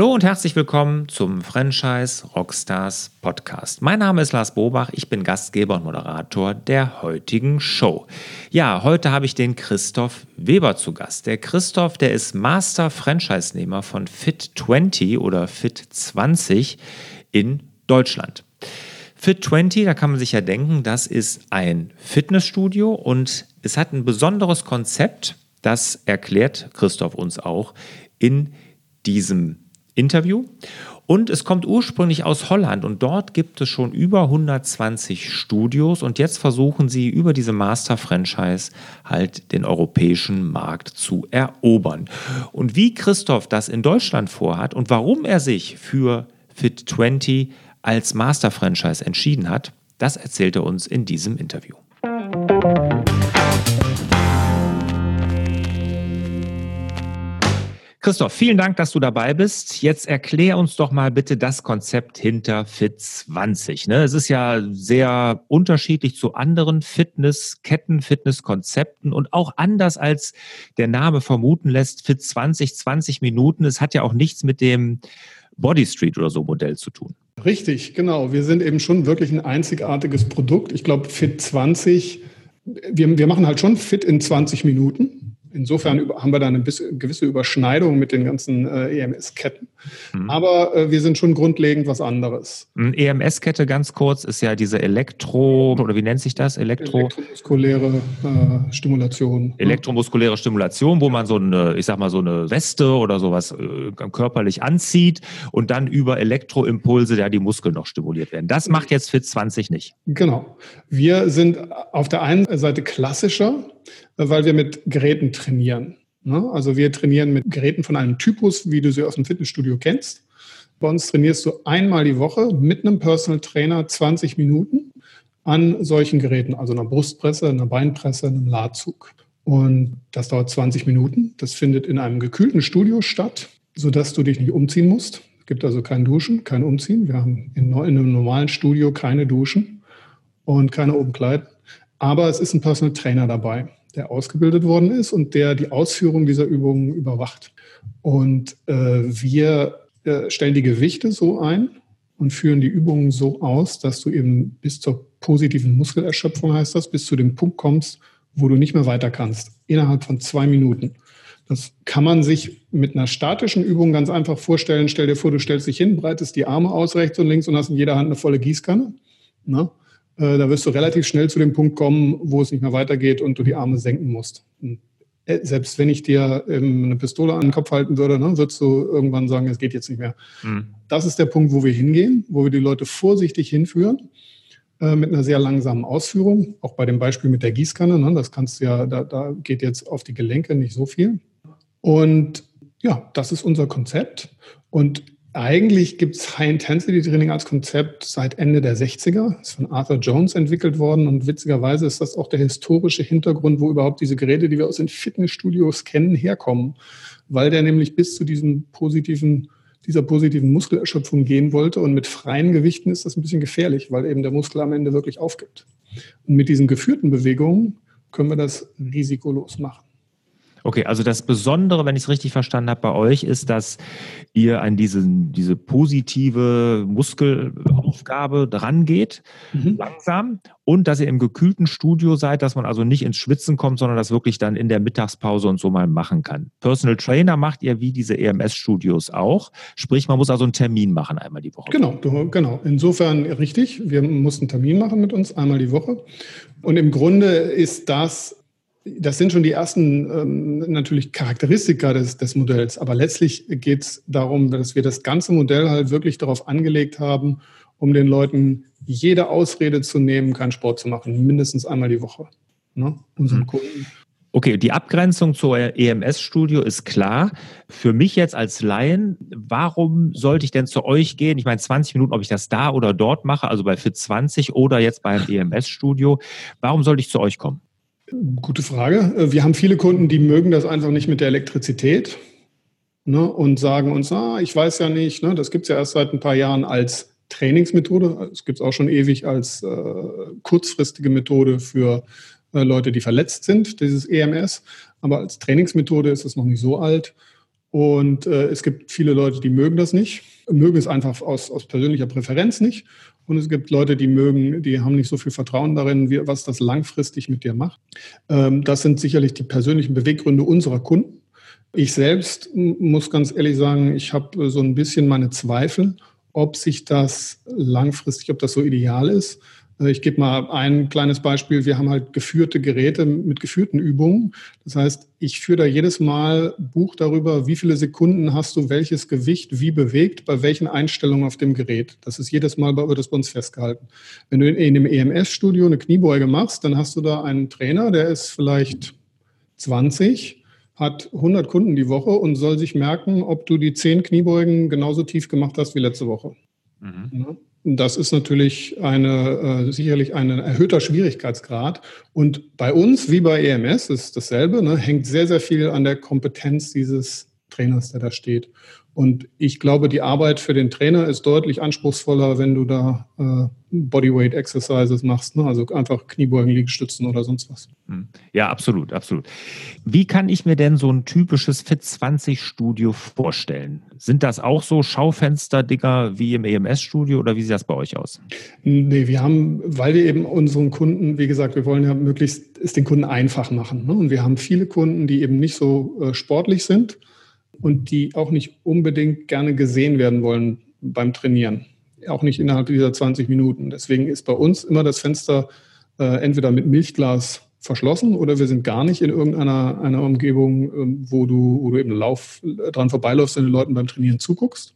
Hallo und herzlich willkommen zum Franchise Rockstars Podcast. Mein Name ist Lars Bobach, ich bin Gastgeber und Moderator der heutigen Show. Ja, heute habe ich den Christoph Weber zu Gast. Der Christoph, der ist Master Franchise-Nehmer von Fit20 oder Fit20 in Deutschland. Fit20, da kann man sich ja denken, das ist ein Fitnessstudio und es hat ein besonderes Konzept, das erklärt Christoph uns auch in diesem Interview. Und es kommt ursprünglich aus Holland und dort gibt es schon über 120 Studios und jetzt versuchen sie über diese Master-Franchise halt den europäischen Markt zu erobern. Und wie Christoph das in Deutschland vorhat und warum er sich für Fit20 als Master-Franchise entschieden hat, das erzählt er uns in diesem Interview. Christoph, vielen Dank, dass du dabei bist. Jetzt erklär uns doch mal bitte das Konzept hinter Fit20. Ne? Es ist ja sehr unterschiedlich zu anderen Fitnessketten, Fitnesskonzepten und auch anders als der Name vermuten lässt, Fit20, 20 Minuten. Es hat ja auch nichts mit dem Body Street oder so Modell zu tun. Richtig, genau. Wir sind eben schon wirklich ein einzigartiges Produkt. Ich glaube, Fit20, wir, wir machen halt schon Fit in 20 Minuten. Insofern haben wir da eine gewisse Überschneidung mit den ganzen äh, EMS-Ketten. Mhm. Aber äh, wir sind schon grundlegend was anderes. EMS-Kette ganz kurz ist ja diese Elektro, oder wie nennt sich das? Elektro Elektromuskuläre äh, Stimulation. Elektromuskuläre Stimulation, wo man so eine, ich sag mal, so eine Weste oder sowas äh, körperlich anzieht und dann über Elektroimpulse ja die Muskeln noch stimuliert werden. Das macht jetzt Fit 20 nicht. Genau. Wir sind auf der einen Seite klassischer weil wir mit Geräten trainieren. Ne? Also wir trainieren mit Geräten von einem Typus, wie du sie aus dem Fitnessstudio kennst. Bei uns trainierst du einmal die Woche mit einem Personal Trainer 20 Minuten an solchen Geräten, also einer Brustpresse, einer Beinpresse, einem Ladzug. Und das dauert 20 Minuten. Das findet in einem gekühlten Studio statt, sodass du dich nicht umziehen musst. Es gibt also kein Duschen, kein Umziehen. Wir haben in einem normalen Studio keine Duschen und keine Umkleiden. Aber es ist ein Personal Trainer dabei der ausgebildet worden ist und der die Ausführung dieser Übungen überwacht. Und äh, wir äh, stellen die Gewichte so ein und führen die Übungen so aus, dass du eben bis zur positiven Muskelerschöpfung, heißt das, bis zu dem Punkt kommst, wo du nicht mehr weiter kannst, innerhalb von zwei Minuten. Das kann man sich mit einer statischen Übung ganz einfach vorstellen. Stell dir vor, du stellst dich hin, breitest die Arme aus rechts und links und hast in jeder Hand eine volle Gießkanne. Ne? Äh, da wirst du relativ schnell zu dem Punkt kommen, wo es nicht mehr weitergeht und du die Arme senken musst. Äh, selbst wenn ich dir ähm, eine Pistole an den Kopf halten würde, ne, würdest du irgendwann sagen, es geht jetzt nicht mehr. Mhm. Das ist der Punkt, wo wir hingehen, wo wir die Leute vorsichtig hinführen äh, mit einer sehr langsamen Ausführung. Auch bei dem Beispiel mit der Gießkanne, ne, das kannst du ja, da, da geht jetzt auf die Gelenke nicht so viel. Und ja, das ist unser Konzept. Und eigentlich gibt es High-Intensity-Training als Konzept seit Ende der 60er. Ist von Arthur Jones entwickelt worden und witzigerweise ist das auch der historische Hintergrund, wo überhaupt diese Geräte, die wir aus den Fitnessstudios kennen, herkommen. Weil der nämlich bis zu diesem positiven, dieser positiven Muskelerschöpfung gehen wollte und mit freien Gewichten ist das ein bisschen gefährlich, weil eben der Muskel am Ende wirklich aufgibt. Und mit diesen geführten Bewegungen können wir das risikolos machen. Okay, also das Besondere, wenn ich es richtig verstanden habe bei euch, ist, dass ihr an diese, diese positive Muskelaufgabe drangeht, mhm. langsam, und dass ihr im gekühlten Studio seid, dass man also nicht ins Schwitzen kommt, sondern das wirklich dann in der Mittagspause und so mal machen kann. Personal Trainer macht ihr wie diese EMS-Studios auch, sprich, man muss also einen Termin machen einmal die Woche. Genau, genau. Insofern richtig, wir mussten einen Termin machen mit uns einmal die Woche. Und im Grunde ist das das sind schon die ersten ähm, natürlich Charakteristika des, des Modells. Aber letztlich geht es darum, dass wir das ganze Modell halt wirklich darauf angelegt haben, um den Leuten jede Ausrede zu nehmen, keinen Sport zu machen, mindestens einmal die Woche. Ne? Unseren mhm. Kunden. Okay, die Abgrenzung zur EMS-Studio ist klar. Für mich jetzt als Laien, warum sollte ich denn zu euch gehen? Ich meine, 20 Minuten, ob ich das da oder dort mache, also bei Fit 20 oder jetzt beim EMS-Studio. Warum sollte ich zu euch kommen? Gute Frage. Äh, wir haben viele Kunden, die mögen das einfach nicht mit der Elektrizität ne, und sagen uns, ah, ich weiß ja nicht, ne, das gibt es ja erst seit ein paar Jahren als Trainingsmethode. Es gibt es auch schon ewig als äh, kurzfristige Methode für äh, Leute, die verletzt sind, dieses EMS. Aber als Trainingsmethode ist es noch nicht so alt. Und äh, es gibt viele Leute, die mögen das nicht, mögen es einfach aus, aus persönlicher Präferenz nicht. Und es gibt Leute, die mögen, die haben nicht so viel Vertrauen darin, wie, was das langfristig mit dir macht. Ähm, das sind sicherlich die persönlichen Beweggründe unserer Kunden. Ich selbst muss ganz ehrlich sagen, ich habe so ein bisschen meine Zweifel, ob sich das langfristig, ob das so ideal ist. Äh, ich gebe mal ein kleines Beispiel. Wir haben halt geführte Geräte mit geführten Übungen. Das heißt, ich führe da jedes Mal Buch darüber, wie viele Sekunden hast du welches Gewicht wie bewegt, bei welchen Einstellungen auf dem Gerät. Das ist jedes Mal wird das bei uns festgehalten. Wenn du in dem EMS-Studio eine Kniebeuge machst, dann hast du da einen Trainer, der ist vielleicht 20 hat 100 Kunden die Woche und soll sich merken, ob du die 10 Kniebeugen genauso tief gemacht hast wie letzte Woche. Mhm. Das ist natürlich eine, äh, sicherlich ein erhöhter Schwierigkeitsgrad. Und bei uns, wie bei EMS, ist dasselbe, ne, hängt sehr, sehr viel an der Kompetenz dieses Trainers, der da steht. Und ich glaube, die Arbeit für den Trainer ist deutlich anspruchsvoller, wenn du da äh, Bodyweight Exercises machst, ne? also einfach Kniebeugen, Liegestützen oder sonst was. Hm. Ja, absolut, absolut. Wie kann ich mir denn so ein typisches Fit 20 Studio vorstellen? Sind das auch so Schaufenster-Dinger wie im EMS-Studio oder wie sieht das bei euch aus? Nee, wir haben, weil wir eben unseren Kunden, wie gesagt, wir wollen ja möglichst es den Kunden einfach machen. Ne? Und wir haben viele Kunden, die eben nicht so äh, sportlich sind und die auch nicht unbedingt gerne gesehen werden wollen beim Trainieren. Auch nicht innerhalb dieser 20 Minuten. Deswegen ist bei uns immer das Fenster äh, entweder mit Milchglas verschlossen oder wir sind gar nicht in irgendeiner einer Umgebung, äh, wo du, wo du eben Lauf, äh, dran vorbeiläufst und den Leuten beim Trainieren zuguckst,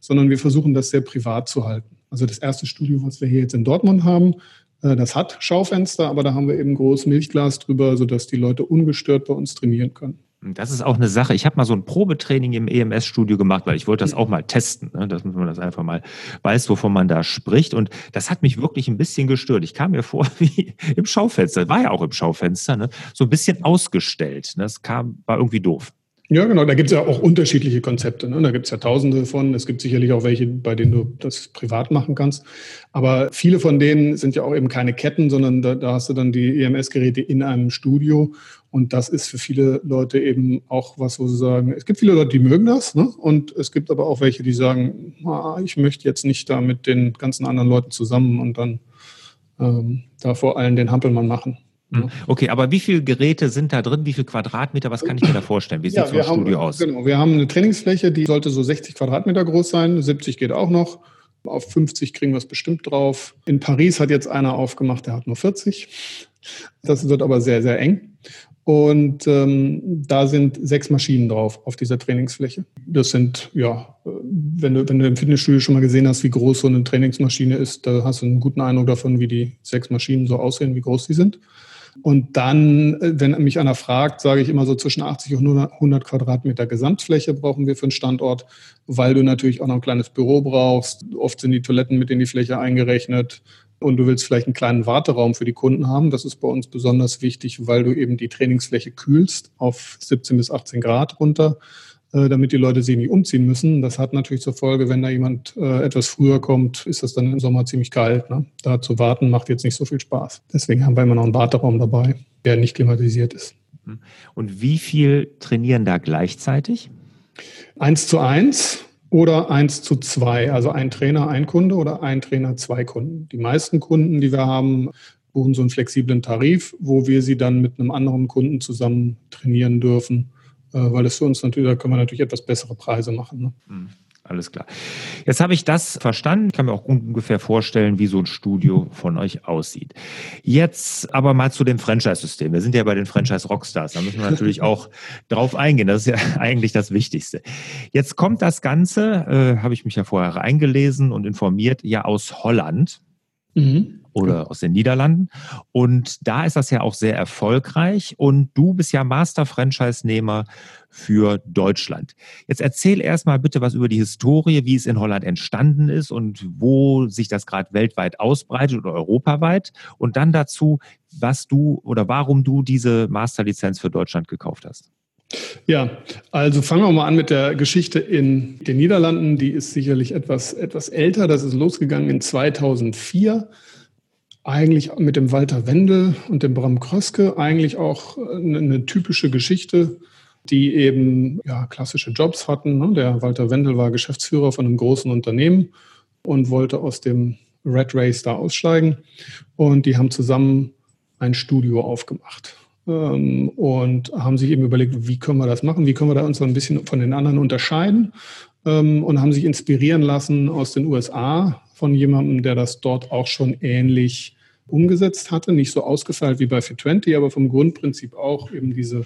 sondern wir versuchen das sehr privat zu halten. Also das erste Studio, was wir hier jetzt in Dortmund haben, äh, das hat Schaufenster, aber da haben wir eben großes Milchglas drüber, sodass die Leute ungestört bei uns trainieren können. Das ist auch eine Sache. Ich habe mal so ein Probetraining im EMS-Studio gemacht, weil ich wollte das auch mal testen, ne? dass man das einfach mal weiß, wovon man da spricht. Und das hat mich wirklich ein bisschen gestört. Ich kam mir vor wie im Schaufenster, war ja auch im Schaufenster, ne? so ein bisschen ausgestellt. Ne? Das kam, war irgendwie doof. Ja, genau. Da gibt es ja auch unterschiedliche Konzepte. Ne? Da gibt es ja tausende von. Es gibt sicherlich auch welche, bei denen du das privat machen kannst. Aber viele von denen sind ja auch eben keine Ketten, sondern da, da hast du dann die EMS-Geräte in einem Studio. Und das ist für viele Leute eben auch was, wo sie sagen, es gibt viele Leute, die mögen das. Ne? Und es gibt aber auch welche, die sagen, ah, ich möchte jetzt nicht da mit den ganzen anderen Leuten zusammen und dann ähm, da vor allem den Hampelmann machen. Hm. Okay, aber wie viele Geräte sind da drin? Wie viele Quadratmeter? Was kann ich mir da vorstellen? Wie sieht ja, so ein Studio aus? Genau, wir haben eine Trainingsfläche, die sollte so 60 Quadratmeter groß sein. 70 geht auch noch. Auf 50 kriegen wir es bestimmt drauf. In Paris hat jetzt einer aufgemacht, der hat nur 40. Das wird aber sehr, sehr eng. Und ähm, da sind sechs Maschinen drauf auf dieser Trainingsfläche. Das sind, ja, wenn du, wenn du im Fitnessstudio schon mal gesehen hast, wie groß so eine Trainingsmaschine ist, da hast du einen guten Eindruck davon, wie die sechs Maschinen so aussehen, wie groß die sind. Und dann, äh, wenn mich einer fragt, sage ich immer so zwischen 80 und 100 Quadratmeter Gesamtfläche brauchen wir für einen Standort, weil du natürlich auch noch ein kleines Büro brauchst. Oft sind die Toiletten mit in die Fläche eingerechnet und du willst vielleicht einen kleinen Warteraum für die Kunden haben. Das ist bei uns besonders wichtig, weil du eben die Trainingsfläche kühlst auf 17 bis 18 Grad runter äh, damit die Leute sich nicht umziehen müssen. Das hat natürlich zur Folge, wenn da jemand äh, etwas früher kommt, ist das dann im Sommer ziemlich kalt. Ne? Da zu warten macht jetzt nicht so viel Spaß. Deswegen haben wir immer noch einen Warteraum dabei, der nicht klimatisiert ist. Hm. Und wie viel trainieren da gleichzeitig? Eins zu eins oder eins zu zwei. Also ein Trainer, ein Kunde oder ein Trainer, zwei Kunden. Die meisten Kunden, die wir haben, buchen so einen flexiblen Tarif, wo wir sie dann mit einem anderen Kunden zusammen trainieren dürfen äh, weil es für uns natürlich, da können wir natürlich etwas bessere Preise machen. Ne? Alles klar. Jetzt habe ich das verstanden. Ich kann mir auch ungefähr vorstellen, wie so ein Studio von euch aussieht. Jetzt aber mal zu dem Franchise-System. Wir sind ja bei den Franchise-Rockstars. Da müssen wir natürlich auch drauf eingehen. Das ist ja eigentlich das Wichtigste. Jetzt kommt das Ganze, äh, habe ich mich ja vorher eingelesen und informiert, ja aus Holland. Mhm oder aus den Niederlanden. Und da ist das ja auch sehr erfolgreich. Und du bist ja Master-Franchise-Nehmer für Deutschland. Jetzt erzähl erstmal bitte was über die Historie, wie es in Holland entstanden ist und wo sich das gerade weltweit ausbreitet oder europaweit. Und dann dazu, was du oder warum du diese Masterlizenz für Deutschland gekauft hast. Ja, also fangen wir mal an mit der Geschichte in den Niederlanden. Die ist sicherlich etwas, etwas älter. Das ist losgegangen in 2004 eigentlich mit dem Walter Wendel und dem Bram Kröske eigentlich auch eine, eine typische Geschichte. die eben ja, klassische Jobs hatten. Ne? Der Walter Wendel war Geschäftsführer von einem großen Unternehmen und wollte aus dem Red Race da aussteigen. Und die haben zusammen ein Studio aufgemacht ähm, und haben sich eben überlegt, wie können wir das machen, wie können wir da uns so ein bisschen von den anderen unterscheiden ähm, und haben sich inspirieren lassen aus den USA von jemandem, der das dort auch schon ähnlich umgesetzt hatte. Nicht so ausgefeilt wie bei Fit20, aber vom Grundprinzip auch eben diese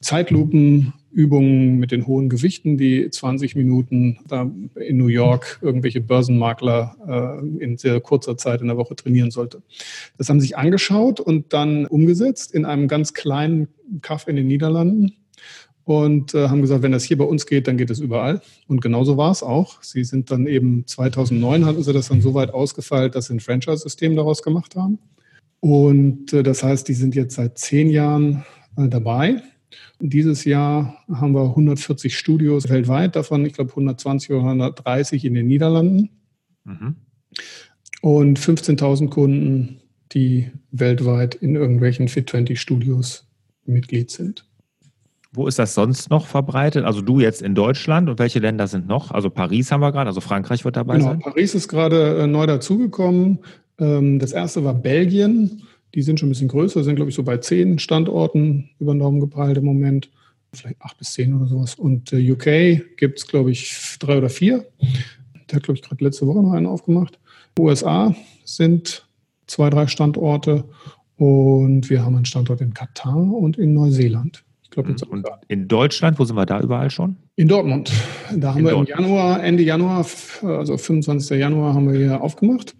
Zeitlupenübungen mit den hohen Gewichten, die 20 Minuten da in New York irgendwelche Börsenmakler äh, in sehr kurzer Zeit in der Woche trainieren sollte. Das haben sich angeschaut und dann umgesetzt in einem ganz kleinen Kaff in den Niederlanden und äh, haben gesagt, wenn das hier bei uns geht, dann geht es überall. Und genauso war es auch. Sie sind dann eben 2009 hatten sie das dann so weit ausgefeilt, dass sie ein Franchise-System daraus gemacht haben. Und äh, das heißt, die sind jetzt seit zehn Jahren äh, dabei. Dieses Jahr haben wir 140 Studios weltweit, davon ich glaube 120 oder 130 in den Niederlanden. Mhm. Und 15.000 Kunden, die weltweit in irgendwelchen Fit20 Studios Mitglied sind. Wo ist das sonst noch verbreitet? Also du jetzt in Deutschland und welche Länder sind noch? Also Paris haben wir gerade, also Frankreich wird dabei genau, sein. Paris ist gerade äh, neu dazugekommen. Ähm, das erste war Belgien. Die sind schon ein bisschen größer, sind glaube ich so bei zehn Standorten über den Daumen gepeilt im Moment. Vielleicht acht bis zehn oder sowas. Und äh, UK gibt es glaube ich drei oder vier. Der hat glaube ich gerade letzte Woche noch einen aufgemacht. USA sind zwei, drei Standorte und wir haben einen Standort in Katar und in Neuseeland. Glaub, jetzt und in Deutschland, wo sind wir da überall schon? In Dortmund. Da haben in wir Dortmund. im Januar, Ende Januar, also 25. Januar, haben wir hier aufgemacht,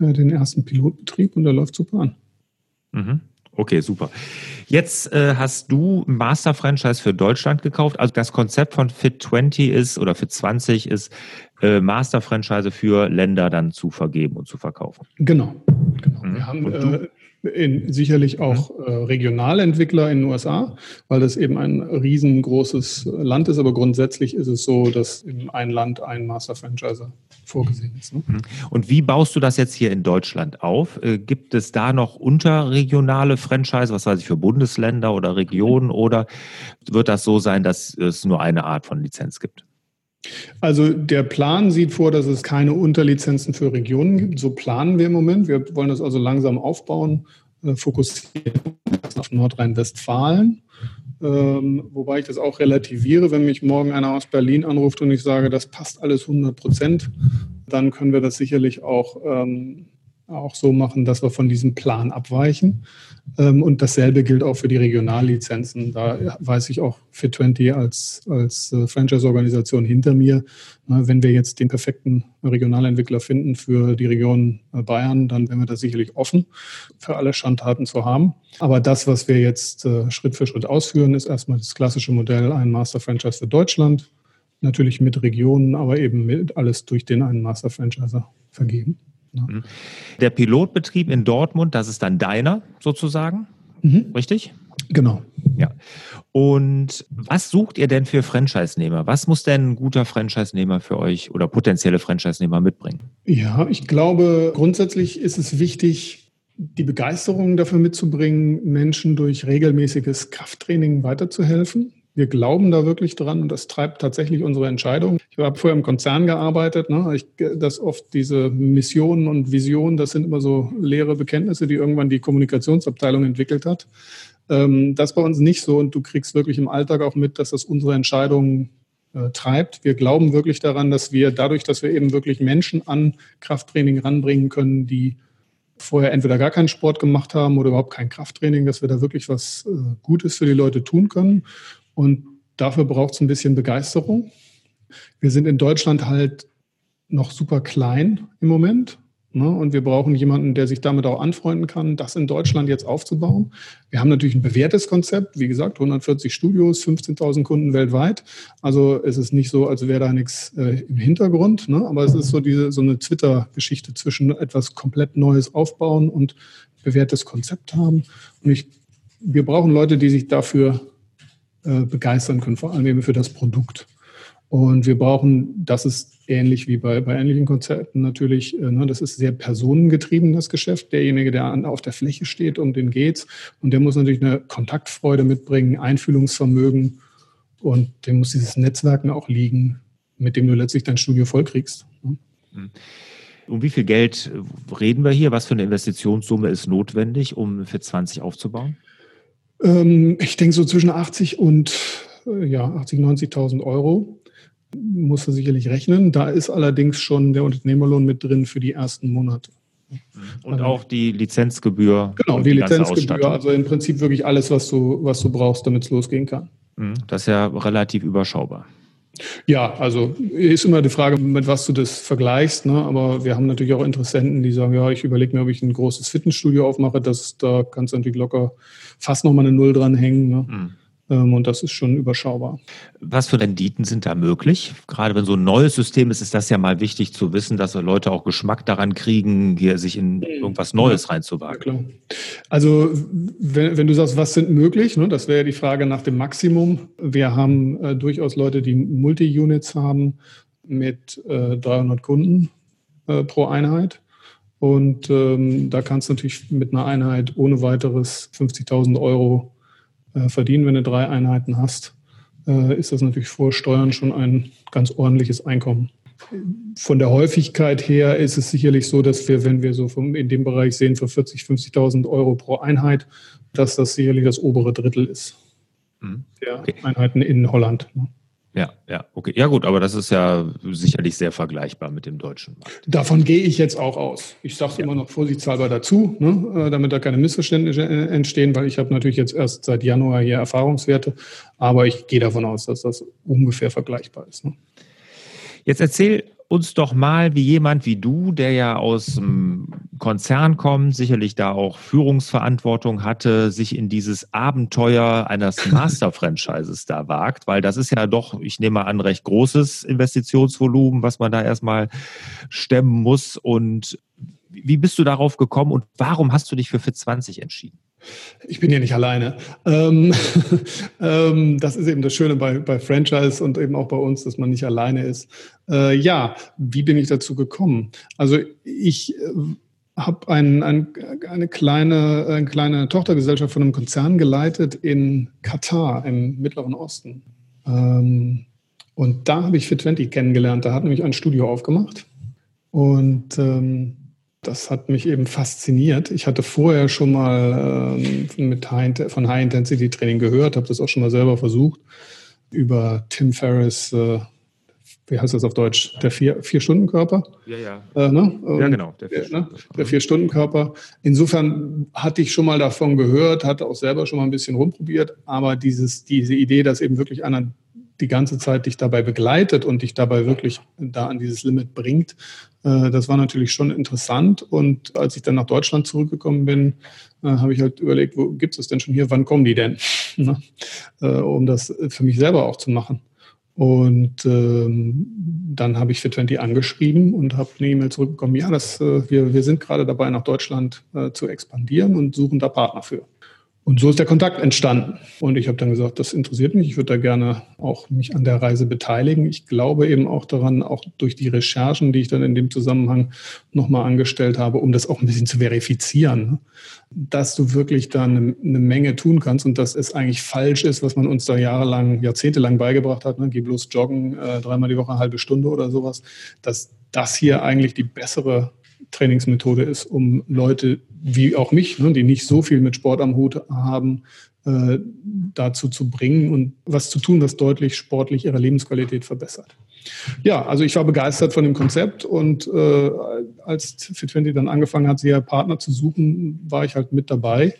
äh, den ersten Pilotbetrieb und der läuft super an. Mhm. Okay, super. Jetzt äh, hast du Master Franchise für Deutschland gekauft. Also das Konzept von Fit 20 ist oder Fit 20 ist, äh, Master Franchise für Länder dann zu vergeben und zu verkaufen. Genau, genau. Mhm. Wir haben äh, in, sicherlich mhm. auch äh, Regionalentwickler in den USA, weil das eben ein riesengroßes Land ist. Aber grundsätzlich ist es so, dass in ein Land ein Master Franchiser vorgesehen ist. Ne? Mhm. Und wie baust du das jetzt hier in Deutschland auf? Äh, gibt es da noch unterregionale Franchise, was weiß ich, für Bundesländer oder Regionen? Oder wird das so sein, dass es nur eine Art von Lizenz gibt? Also der Plan sieht vor, dass es keine Unterlizenzen für Regionen gibt. So planen wir im Moment. Wir wollen das also langsam aufbauen, äh, fokussieren auf Nordrhein-Westfalen. Ähm, wobei ich das auch relativiere, wenn mich morgen einer aus Berlin anruft und ich sage, das passt alles 100 Prozent, dann können wir das sicherlich auch ähm, auch so machen, dass wir von diesem Plan abweichen. Ähm, und dasselbe gilt auch für die Regionallizenzen. Da weiß ich auch für 20 als, als äh, Franchise-Organisation hinter mir. Wenn wir jetzt den perfekten Regionalentwickler finden für die Region äh, Bayern, dann wären wir da sicherlich offen, für alle Schandtaten zu haben. Aber das, was wir jetzt äh, Schritt für Schritt ausführen, ist erstmal das klassische Modell, ein Master-Franchise für Deutschland. Natürlich mit Regionen, aber eben mit alles durch den einen Master-Franchiser vergeben. Ja. Mhm. Der Pilotbetrieb in Dortmund, das ist dann deiner sozusagen, mhm. richtig? Genau. Ja. Und was sucht ihr denn für Franchise-Nehmer? Was muss denn ein guter Franchise-Nehmer für euch oder potenzielle Franchise-Nehmer mitbringen? Ja, ich glaube, grundsätzlich ist es wichtig, die Begeisterung dafür mitzubringen, Menschen durch regelmäßiges Krafttraining weiterzuhelfen. Wir glauben da wirklich dran und das treibt tatsächlich unsere Entscheidung. Ich habe vorher im Konzern gearbeitet, ne? ich, dass oft diese Missionen und Visionen, das sind immer so leere Bekenntnisse, die irgendwann die Kommunikationsabteilung entwickelt hat. Ähm, das bei uns nicht so und du kriegst wirklich im Alltag auch mit, dass das unsere Entscheidungen äh, treibt. Wir glauben wirklich daran, dass wir dadurch, dass wir eben wirklich Menschen an Krafttraining ranbringen können, die vorher entweder gar keinen Sport gemacht haben oder überhaupt kein Krafttraining, dass wir da wirklich was äh, Gutes für die Leute tun können. Und dafür braucht es ein bisschen Begeisterung. Wir sind in Deutschland halt noch super klein im Moment. Ne? Und wir brauchen jemanden, der sich damit auch anfreunden kann, das in Deutschland jetzt aufzubauen. Wir haben natürlich ein bewährtes Konzept, wie gesagt, 140 Studios, 15.000 Kunden weltweit. Also es ist nicht so, als wäre da nichts äh, im Hintergrund, ne? aber es ist so diese so eine Twitter-Geschichte zwischen etwas komplett Neues aufbauen und bewährtes Konzept haben. Und ich, wir brauchen Leute, die sich dafür äh, begeistern können, vor allem eben für das Produkt. Und wir brauchen, das ist ähnlich wie bei, bei ähnlichen Konzerten natürlich, äh, ne, das ist sehr personengetrieben, das Geschäft. Derjenige, der an, auf der Fläche steht, um den geht's. Und der muss natürlich eine Kontaktfreude mitbringen, Einfühlungsvermögen Und dem muss dieses Netzwerk auch liegen, mit dem du letztlich dein Studio vollkriegst. Ne? Mhm. Um wie viel Geld reden wir hier? Was für eine Investitionssumme ist notwendig, um Fit 20 aufzubauen? Ähm, ich denke so zwischen 80 und äh, ja, 80, 90.000 Euro muss er sicherlich rechnen. Da ist allerdings schon der Unternehmerlohn mit drin für die ersten Monate. Und also, auch die Lizenzgebühr. Genau, die, die Lizenzgebühr. Also im Prinzip wirklich alles, was du, was du brauchst, damit es losgehen kann. Mhm, das ist ja relativ überschaubar. Ja, also ist immer die Frage, mit was du das vergleichst. Ne? Aber wir haben natürlich auch Interessenten, die sagen, ja, ich überlege mir, ob ich ein großes Fitnessstudio aufmache. Das, da kannst du natürlich locker fast nochmal eine Null dranhängen. Ne? Mhm. Ähm, und das ist schon überschaubar. Was für Renditen sind da möglich? Gerade wenn so ein neues System ist, ist das ja mal wichtig zu wissen, dass Leute auch Geschmack daran kriegen, hier sich in mhm. irgendwas Neues ja, reinzuwagen. klar. Also wenn, wenn, du sagst, was sind möglich, ne, das wäre ja die Frage nach dem Maximum. Wir haben äh, durchaus Leute, die Multi-Units haben mit äh, 300 Kunden äh, pro Einheit. Und ähm, da kannst du natürlich mit einer Einheit ohne weiteres 50.000 Euro verdienen. Wenn du drei Einheiten hast, äh, ist das natürlich vor Steuern schon ein ganz ordentliches Einkommen. Von der Häufigkeit her ist es sicherlich so, dass wir, wenn wir so vom, in dem Bereich sehen, für 40.000, 50.000 Euro pro Einheit, dass das sicherlich das obere Drittel ist mhm. der okay. Einheiten in Holland. Ja, ja, okay. Ja gut, aber das ist ja sicherlich sehr vergleichbar mit dem deutschen Markt. Davon gehe ich jetzt auch aus. Ich sage es ja. immer noch vorsichtshalber dazu, ne, äh, damit da keine Missverständnisse äh, entstehen, weil ich habe natürlich jetzt erst seit Januar hier Erfahrungswerte, aber ich gehe davon aus, dass das ungefähr vergleichbar ist. Ne? Jetzt erzähl uns doch mal, wie jemand wie du, der ja aus einem Konzern kommt, sicherlich da auch Führungsverantwortung hatte, sich in dieses Abenteuer eines Master-Franchises da wagt, weil das ist ja doch, ich nehme an, recht großes Investitionsvolumen, was man da erstmal stemmen muss. Und wie bist du darauf gekommen und warum hast du dich für Fit20 entschieden? Ich bin ja nicht alleine. Ähm, ähm, das ist eben das Schöne bei, bei Franchise und eben auch bei uns, dass man nicht alleine ist. Äh, ja, wie bin ich dazu gekommen? Also ich äh, habe ein, ein, eine, kleine, eine kleine Tochtergesellschaft von einem Konzern geleitet in Katar im Mittleren Osten. Ähm, und da habe ich Fit20 kennengelernt. Da hat nämlich ein Studio aufgemacht. Und ähm, das hat mich eben fasziniert. Ich hatte vorher schon mal ähm, High, von High Intensity Training gehört, habe das auch schon mal selber versucht über Tim Ferriss. Äh, wie heißt das auf Deutsch? Der Vier-Stunden-Körper? ja, ja. Äh, ne? ja, genau. Der, ne? Vier-Stunden-Körper. Insofern hatte ich schon mal davon gehört, hatte auch selber schon mal ein bisschen rumprobiert, aber dieses, diese Idee, dass eben wirklich einer die ganze Zeit dich dabei begleitet und dich dabei wirklich da an dieses Limit bringt, äh, das war natürlich schon interessant. Und als ich dann nach Deutschland zurückgekommen bin, äh, habe ich halt überlegt, wo gibt es das denn schon hier? Wann kommen die denn? Ne? Äh, um das für mich selber auch zu machen. Und ähm, dann habe ich Fit20 angeschrieben und habe eine E-Mail zurückbekommen, ja, das, wir, wir sind gerade dabei, nach Deutschland zu expandieren und suchen da Partner für. Und so ist der Kontakt entstanden. Und ich habe dann gesagt, das interessiert mich. Ich würde da gerne auch mich an der Reise beteiligen. Ich glaube eben auch daran, auch durch die Recherchen, die ich dann in dem Zusammenhang nochmal angestellt habe, um das auch ein bisschen zu verifizieren, dass du wirklich da eine, eine, Menge tun kannst und dass es eigentlich falsch ist, was man uns da jahrelang, jahrzehntelang beigebracht hat. Ne? Geh bloß joggen, äh, dreimal die Woche eine halbe Stunde oder sowas. Dass das hier eigentlich die bessere Trainingsmethode ist, um Leute wie auch mich, ne, die nicht so viel mit Sport am Hut haben, äh, dazu zu bringen und was zu tun, was deutlich sportlich ihre Lebensqualität verbessert. Ja, also ich war begeistert von dem Konzept und äh, als Fit20 dann angefangen hat, sie Partner zu suchen, war ich halt mit dabei.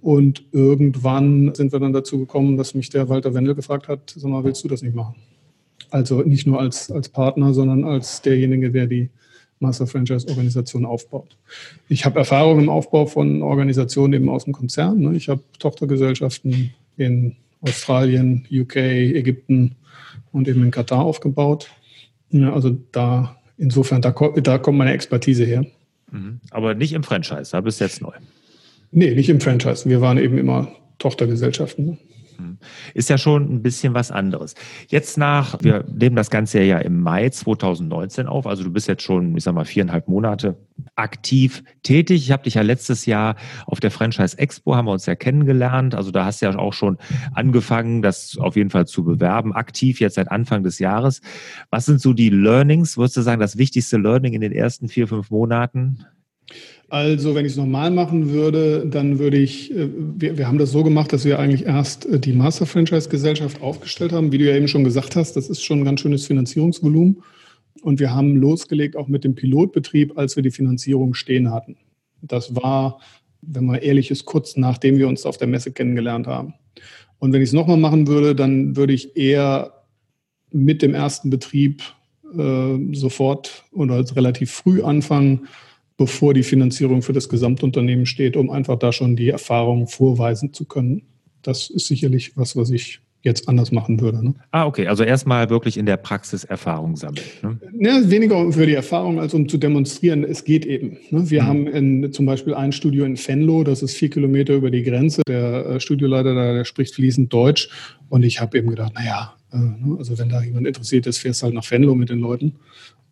Und irgendwann sind wir dann dazu gekommen, dass mich der Walter Wendel gefragt hat, sag mal, willst du das nicht machen? Also nicht nur als, als Partner, sondern als derjenige, der die Master Franchise Organisation aufbaut. Ich habe Erfahrung im Aufbau von Organisationen eben aus dem Konzern. Ne? Ich habe Tochtergesellschaften in Australien, UK, Ägypten und eben in Katar aufgebaut. also da, insofern, da, da kommt meine Expertise her. Mhm. Aber nicht im Franchise, da bist du jetzt neu. Nee, nicht im Franchise. Wir waren eben immer Tochtergesellschaften. Hm. Ist ja schon ein bisschen was anderes. Jetzt nach, wir nehmen das Ganze ja im Mai 2019 auf, also du bist jetzt schon, ich sag mal, viereinhalb Monate aktiv tätig. Ich habe dich ja letztes Jahr auf der Franchise Expo, haben wir uns ja kennengelernt. Also da hast du ja auch schon angefangen, das auf jeden Fall zu bewerben, aktiv jetzt seit Anfang des Jahres. Was sind so die Learnings? Würdest du sagen, das wichtigste Learning in den ersten vier, fünf Monaten? Also, wenn ich es normal machen würde, dann würde ich, äh, wir, wir haben das so gemacht, dass wir eigentlich erst äh, die Master Franchise Gesellschaft aufgestellt haben. Wie du ja eben schon gesagt hast, das ist schon ein ganz schönes Finanzierungsvolumen. Und wir haben losgelegt auch mit dem Pilotbetrieb, als wir die Finanzierung stehen hatten. Das war, wenn man ehrlich ist, kurz nachdem wir uns auf der Messe kennengelernt haben. Und wenn ich es nochmal machen würde, dann würde ich eher mit dem ersten Betrieb äh, sofort oder relativ früh anfangen, bevor die Finanzierung für das Gesamtunternehmen steht, um einfach da schon die Erfahrung vorweisen zu können. Das ist sicherlich was, was ich jetzt anders machen würde. Ne? Ah, okay. Also erstmal wirklich in der Praxis Erfahrung sammeln. Ne? Ja, weniger für die Erfahrung, als um zu demonstrieren, es geht eben. Ne? Wir mhm. haben in, zum Beispiel ein Studio in Venlo, das ist vier Kilometer über die Grenze. Der äh, Studioleiter da, der spricht fließend Deutsch. Und ich habe eben gedacht, naja, äh, ne? also wenn da jemand interessiert ist, fährst halt nach Venlo mit den Leuten.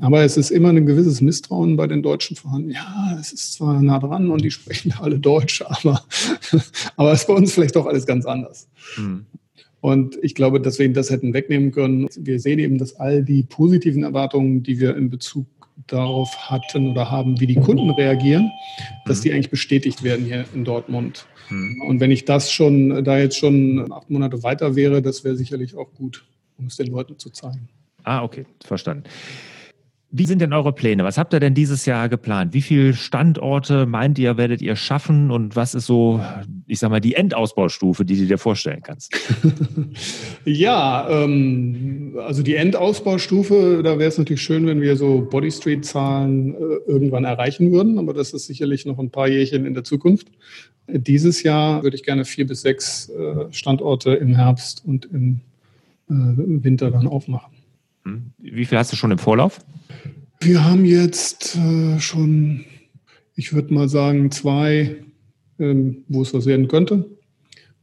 Aber es ist immer ein gewisses Misstrauen bei den Deutschen vorhanden. Ja, es ist zwar nah dran und die sprechen alle Deutsch, aber, aber es ist bei uns vielleicht doch alles ganz anders. Mhm. Und ich glaube, dass wir das hätten wegnehmen können. Wir sehen eben, dass all die positiven Erwartungen, die wir in Bezug darauf hatten oder haben, wie die Kunden reagieren, dass mhm. die eigentlich bestätigt werden hier in Dortmund. Mhm. Und wenn ich das schon, da jetzt schon acht Monate weiter wäre, das wäre sicherlich auch gut, um es den Leuten zu zeigen. Ah, okay, verstanden. Wie sind denn eure Pläne? Was habt ihr denn dieses Jahr geplant? Wie viele Standorte meint ihr, werdet ihr schaffen? Und was ist so, ich sag mal, die Endausbaustufe, die du dir vorstellen kannst? ja, ähm, also die Endausbaustufe, da wäre es natürlich schön, wenn wir so Body Street-Zahlen äh, irgendwann erreichen würden, aber das ist sicherlich noch ein paar Jährchen in der Zukunft. Dieses Jahr würde ich gerne vier bis sechs äh, Standorte im Herbst und im äh, Winter dann aufmachen. Hm. Wie viel hast du schon im Vorlauf? Wir haben jetzt äh, schon, ich würde mal sagen, zwei, ähm, wo es was werden könnte.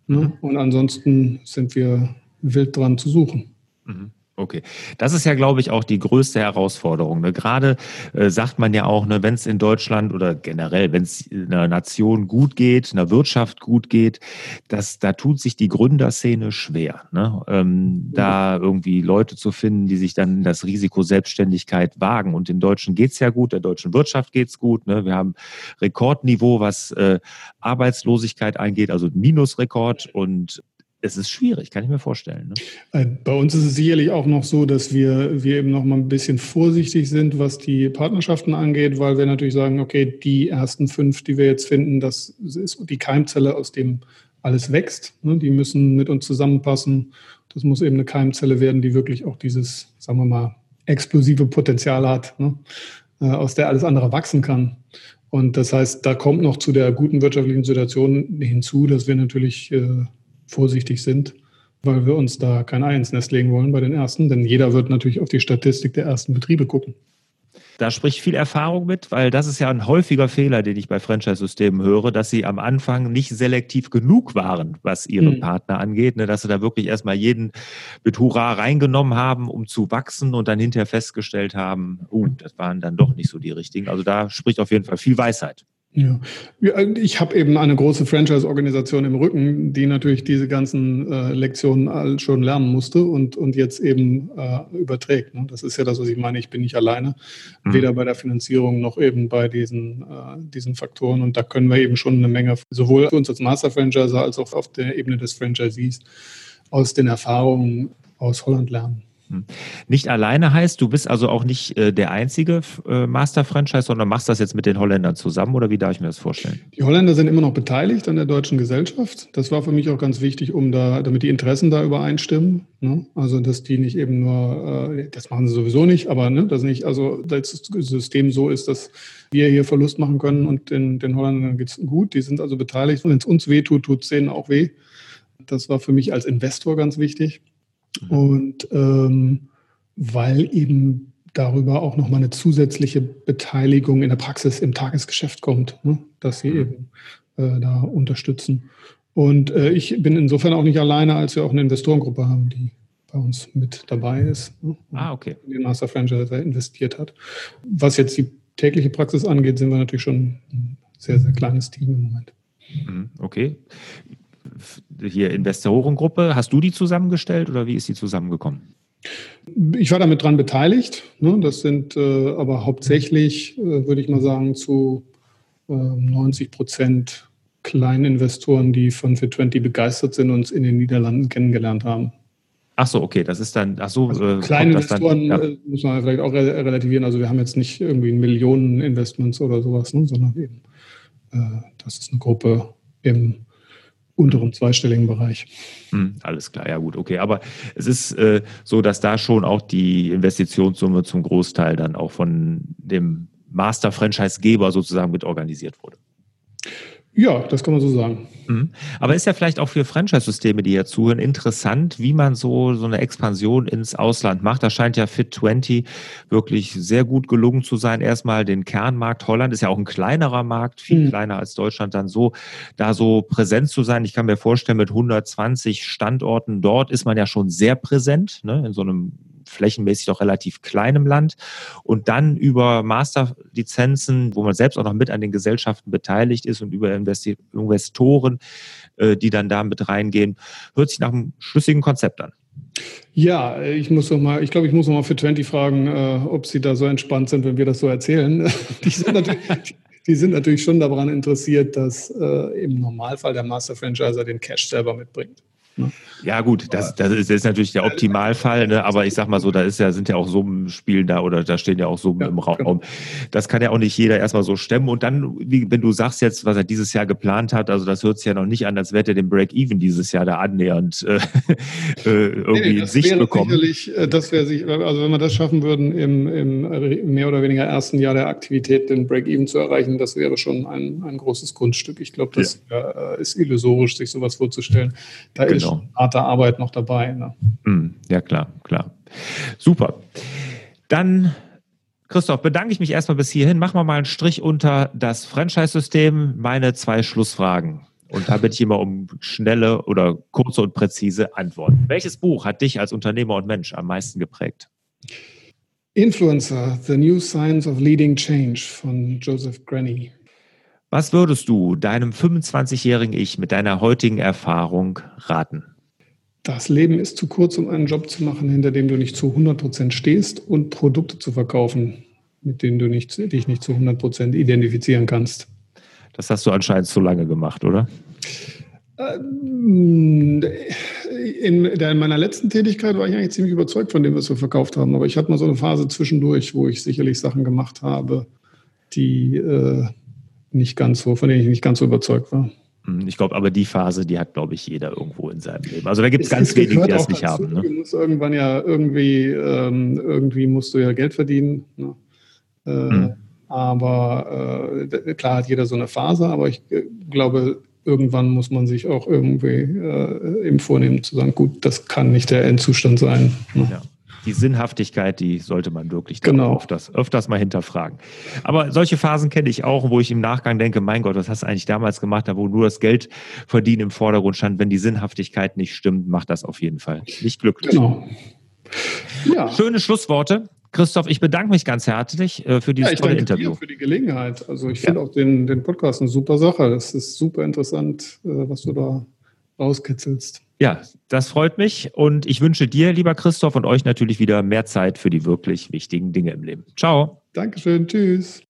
Ne? Mhm. Und ansonsten sind wir wild dran zu suchen. Mhm. Okay, das ist ja, glaube ich, auch die größte Herausforderung. Ne? Gerade äh, sagt man ja auch, ne, wenn es in Deutschland oder generell, wenn es einer Nation gut geht, einer Wirtschaft gut geht, dass da tut sich die Gründerszene schwer, ne? ähm, da irgendwie Leute zu finden, die sich dann das Risiko Selbstständigkeit wagen. Und den Deutschen geht's ja gut, der deutschen Wirtschaft geht's gut. Ne? Wir haben Rekordniveau, was äh, Arbeitslosigkeit angeht, also Minusrekord und es ist schwierig, kann ich mir vorstellen. Ne? Äh, bei uns ist es sicherlich auch noch so, dass wir, wir eben noch mal ein bisschen vorsichtig sind, was die Partnerschaften angeht, weil wir natürlich sagen, okay, die ersten fünf, die wir jetzt finden, das ist die Keimzelle, aus dem alles wächst. Ne? Die müssen mit uns zusammenpassen. Das muss eben eine Keimzelle werden, die wirklich auch dieses, sagen wir mal, explosive Potenzial hat, ne? Äh, aus der alles andere wachsen kann. Und das heißt, da kommt noch zu der guten wirtschaftlichen Situation hinzu, dass wir natürlich äh, vorsichtig sind, weil wir uns da kein Ei ins Nest legen wollen bei den ersten, denn jeder wird natürlich auf die Statistik der ersten Betriebe gucken. Da spricht viel Erfahrung mit, weil das ist ja ein häufiger Fehler, den ich bei Franchise-Systemen höre, dass sie am Anfang nicht selektiv genug waren, was ihre mhm. Partner angeht, ne, dass sie da wirklich erstmal jeden mit Hurra reingenommen haben, um zu wachsen und dann hinterher festgestellt haben, uh, das waren dann doch nicht so die richtigen. Also da spricht auf jeden Fall viel Weisheit. Ja, ich habe eben eine große Franchise-Organisation im Rücken, die natürlich diese ganzen äh, Lektionen schon lernen musste und, und jetzt eben äh, überträgt. Ne? Das ist ja das, was ich meine. Ich bin nicht alleine, mhm. weder bei der Finanzierung noch eben bei diesen, äh, diesen Faktoren. Und da können wir eben schon eine Menge, sowohl für uns als Master-Franchiser als auch auf der Ebene des Franchisees, aus den Erfahrungen aus Holland lernen. Hm. Nicht alleine heißt, du bist also auch nicht äh, der einzige äh, Master-Franchise, sondern machst das jetzt mit den Holländern zusammen oder wie darf ich mir das vorstellen? Die Holländer sind immer noch beteiligt an der deutschen Gesellschaft. Das war für mich auch ganz wichtig, um da, damit die Interessen da übereinstimmen. Ne? Also, dass die nicht eben nur, äh, das machen sie sowieso nicht, aber ne, dass nicht, also das System so ist, dass wir hier Verlust machen können und den, den Holländern geht es gut. Die sind also beteiligt. Wenn es uns weh tut, tut es denen auch weh. Das war für mich als Investor ganz wichtig. Mhm. Und ähm, weil eben darüber auch nochmal eine zusätzliche Beteiligung in der Praxis im Tagesgeschäft kommt, ne? dass sie mhm. eben äh, da unterstützen. Und äh, ich bin insofern auch nicht alleine, als wir auch eine Investorengruppe haben, die bei uns mit dabei ist. Ne? Ah, okay. In den Master Franchise investiert hat. Was jetzt die tägliche Praxis angeht, sind wir natürlich schon ein sehr, sehr kleines Team im Moment. Mhm, okay. Hier Investorengruppe, hast du die zusammengestellt oder wie ist die zusammengekommen? Ich war damit dran beteiligt. Ne? Das sind äh, aber hauptsächlich, äh, würde ich mal sagen, zu 90 äh, Prozent Kleininvestoren, die von Fit20 begeistert sind und uns in den Niederlanden kennengelernt haben. Ach so, okay, das ist dann, ach so. Also äh, kleine Investoren dann, ja. Äh, muss man vielleicht auch relativieren. Also wir haben jetzt nicht irgendwie Millionen Investments oder sowas, ne, sondern eben, äh, das ist eine Gruppe im unteren zweistelligen Bereich. Hm, alles klar, ja gut, okay. Aber es ist äh, so, dass da schon auch die Investitionssumme zum Großteil dann auch von dem Master-Franchise-Geber sozusagen mit organisiert wurde. Ja, das kann man so sagen. Mhm. Aber ist ja vielleicht auch für Franchise-Systeme, die hier zuhören, interessant, wie man so, so eine Expansion ins Ausland macht. Da scheint ja Fit20 wirklich sehr gut gelungen zu sein. Erstmal den Kernmarkt Holland ist ja auch ein kleinerer Markt, viel mhm. kleiner als Deutschland, dann so, da so präsent zu sein. Ich kann mir vorstellen, mit 120 Standorten dort ist man ja schon sehr präsent, ne, in so einem flächenmäßig doch relativ kleinem Land und dann über Masterlizenzen, wo man selbst auch noch mit an den Gesellschaften beteiligt ist und über Investi Investoren, äh, die dann da mit reingehen, hört sich nach einem schlüssigen Konzept an. Ja, ich muss noch mal, ich glaube, ich muss noch mal für 20 fragen, äh, ob sie da so entspannt sind, wenn wir das so erzählen. Die sind natürlich, die sind natürlich schon daran interessiert, dass äh, im Normalfall der Master Franchiser den Cash selber mitbringt. Ne? Ja, gut, das, das, ist, das, ist, natürlich der Optimalfall, ne? aber ich sag mal so, da ist ja, sind ja auch Summen spielen da oder da stehen ja auch Summen ja, im Raum. Genau. Das kann ja auch nicht jeder erstmal so stemmen. Und dann, wie, wenn du sagst jetzt, was er dieses Jahr geplant hat, also das hört sich ja noch nicht an, als wäre er den Break-Even dieses Jahr da annähernd äh, äh irgendwie nee, in Sicht bekommen. Sicherlich, äh, das wäre sich, also wenn wir das schaffen würden, im, im mehr oder weniger ersten Jahr der Aktivität den Break-Even zu erreichen, das wäre schon ein, ein großes Grundstück. Ich glaube, das ja. äh, ist illusorisch, sich sowas vorzustellen. Da genau. ist genau. harte Arbeit noch dabei. Ne? Hm, ja, klar, klar. Super. Dann Christoph, bedanke ich mich erstmal bis hierhin. Machen wir mal einen Strich unter das Franchise-System. Meine zwei Schlussfragen. Und da bitte ich immer um schnelle oder kurze und präzise Antworten. Welches Buch hat dich als Unternehmer und Mensch am meisten geprägt? Influencer, The New Science of Leading Change von Joseph Granny. Was würdest du deinem 25-jährigen Ich mit deiner heutigen Erfahrung raten? Das Leben ist zu kurz, um einen Job zu machen, hinter dem du nicht zu 100 Prozent stehst und Produkte zu verkaufen, mit denen du nicht, dich nicht zu 100 Prozent identifizieren kannst. Das hast du anscheinend zu lange gemacht, oder? Ähm, in, in, meiner letzten Tätigkeit war ich eigentlich ziemlich überzeugt von dem, was wir verkauft haben. Aber ich hatte mal so eine Phase zwischendurch, wo ich sicherlich Sachen gemacht habe, die äh, nicht ganz so, von denen ich nicht ganz so überzeugt war. Hm, ich glaube, aber die Phase, die hat, glaube ich, jeder irgendwo in seinem Leben. Also da gibt es ganz wenige, die das nicht dazu. haben. Ne? Du musst irgendwann ja irgendwie, ähm, irgendwie musst du ja Geld verdienen. Ne? Äh, hm. Aber äh, klar hat jeder so eine Phase, aber ich äh, glaube, irgendwann muss man sich auch irgendwie äh, eben vornehmen zu sagen, gut, das kann nicht der Endzustand sein. Ne? Ja die Sinnhaftigkeit, die sollte man wirklich genau. öfters, öfters mal hinterfragen. Aber solche Phasen kenne ich auch, wo ich im Nachgang denke, mein Gott, was hast du eigentlich damals gemacht, da wo nur das Geld verdienen im Vordergrund stand. Wenn die Sinnhaftigkeit nicht stimmt, macht das auf jeden Fall nicht glücklich. Genau. Ja. Schöne Schlussworte. Christoph, ich bedanke mich ganz herzlich äh, für dieses ja, tolle Interview. Dir für die Gelegenheit. Also ich ja. finde auch den, den Podcast eine super Sache. Das ist super interessant, äh, was du da rauskitzelst. Ja, das freut mich und ich wünsche dir, lieber Christoph, und euch natürlich wieder mehr Zeit für die wirklich wichtigen Dinge im Leben. Ciao. Dankeschön. Tschüss.